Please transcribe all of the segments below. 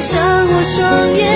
闭上我双眼，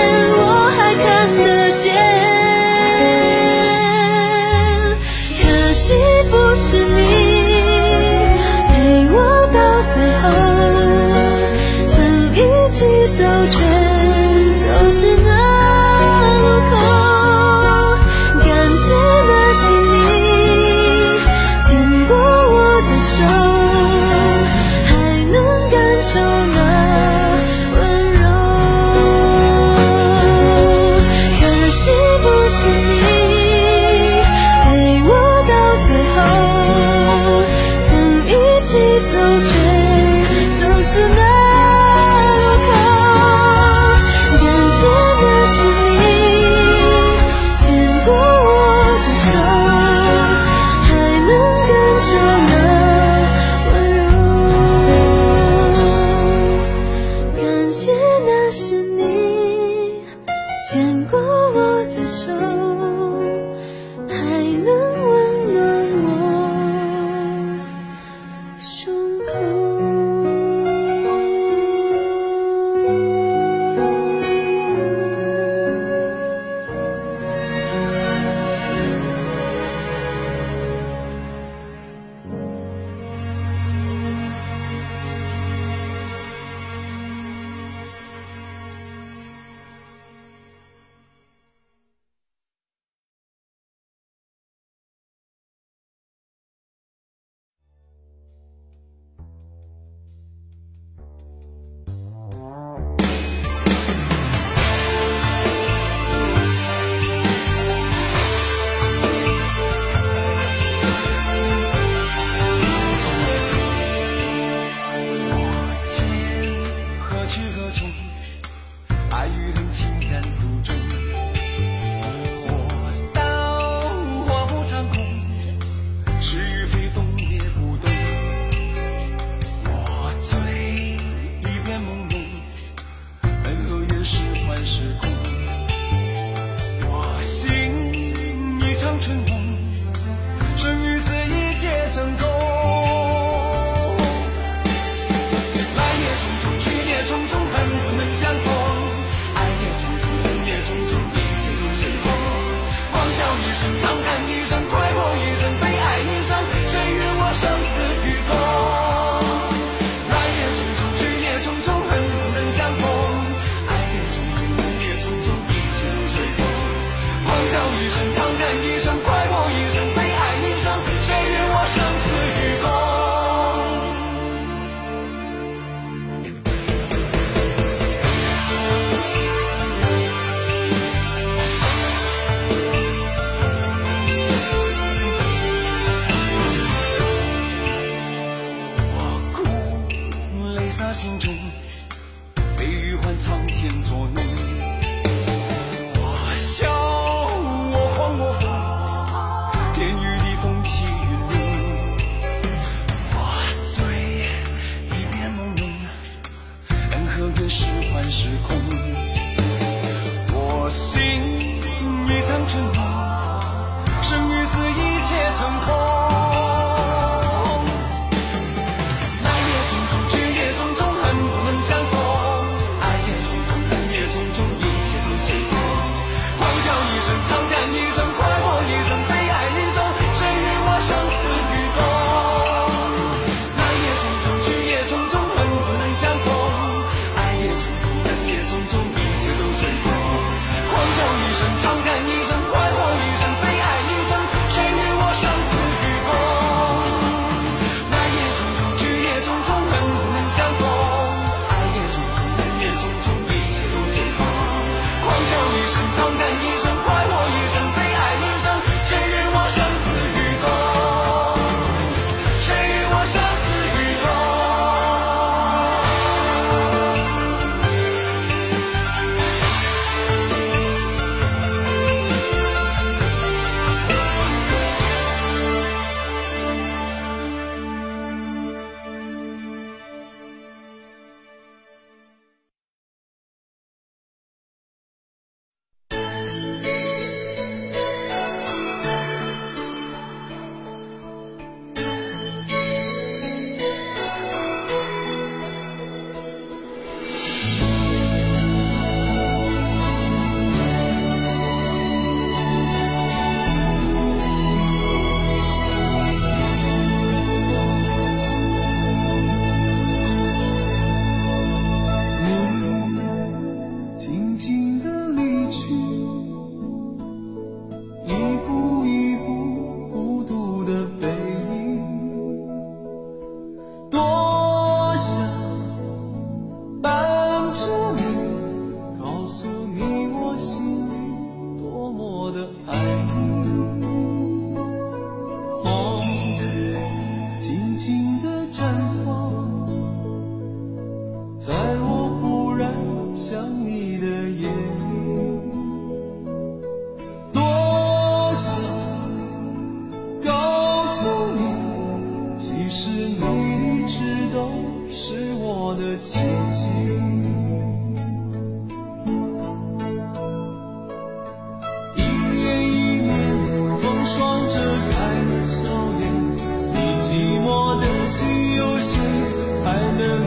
还能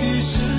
其实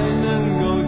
才能够